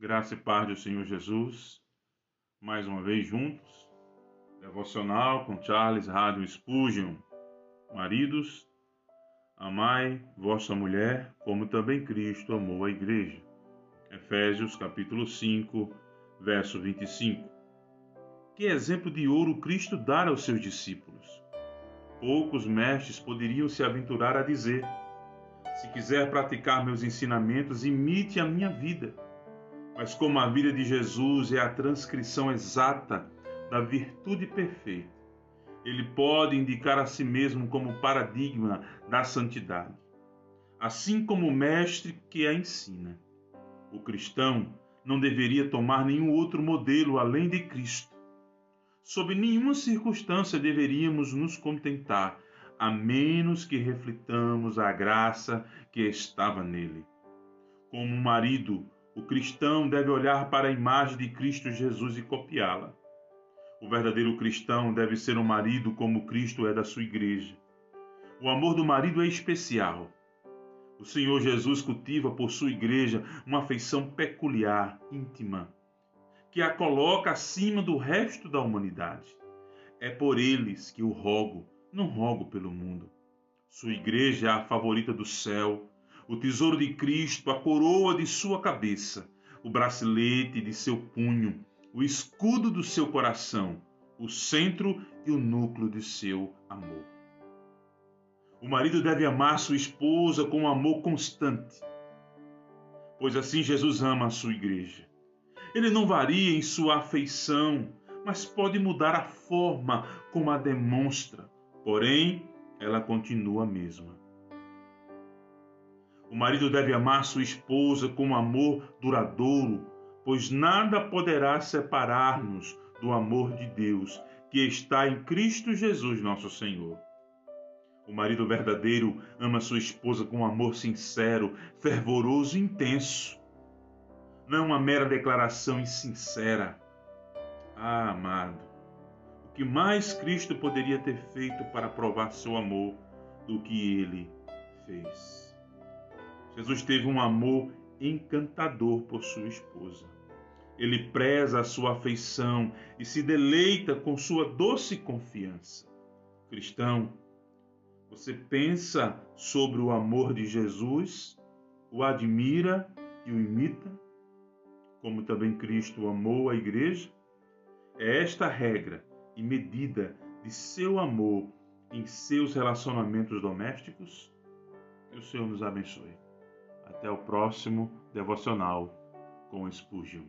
Graça e paz do Senhor Jesus, mais uma vez juntos. Devocional com Charles Rádio Spurgeon. Maridos, amai vossa mulher, como também Cristo amou a igreja. Efésios capítulo 5, verso 25. Que exemplo de ouro Cristo dá aos seus discípulos. Poucos mestres poderiam se aventurar a dizer: Se quiser praticar meus ensinamentos, imite a minha vida mas como a vida de Jesus é a transcrição exata da virtude perfeita, ele pode indicar a si mesmo como paradigma da santidade, assim como o mestre que a ensina. O cristão não deveria tomar nenhum outro modelo além de Cristo. Sob nenhuma circunstância deveríamos nos contentar, a menos que reflitamos a graça que estava nele. Como um marido o cristão deve olhar para a imagem de Cristo Jesus e copiá-la. O verdadeiro cristão deve ser um marido como Cristo é da sua igreja. O amor do marido é especial. O Senhor Jesus cultiva por sua igreja uma afeição peculiar, íntima, que a coloca acima do resto da humanidade. É por eles que o rogo, não rogo pelo mundo. Sua igreja é a favorita do céu, o tesouro de Cristo, a coroa de sua cabeça, o bracelete de seu punho, o escudo do seu coração, o centro e o núcleo de seu amor. O marido deve amar sua esposa com um amor constante, pois assim Jesus ama a sua igreja. Ele não varia em sua afeição, mas pode mudar a forma como a demonstra, porém, ela continua a mesma. O marido deve amar sua esposa com amor duradouro, pois nada poderá separar-nos do amor de Deus que está em Cristo Jesus, nosso Senhor. O marido verdadeiro ama sua esposa com amor sincero, fervoroso e intenso. Não uma mera declaração insincera. Ah, amado, o que mais Cristo poderia ter feito para provar seu amor do que ele fez? Jesus teve um amor encantador por sua esposa. Ele preza a sua afeição e se deleita com sua doce confiança. Cristão, você pensa sobre o amor de Jesus, o admira e o imita, como também Cristo amou a igreja? É esta regra e medida de seu amor em seus relacionamentos domésticos? Que o Senhor nos abençoe. Até o próximo devocional com Spurgeon.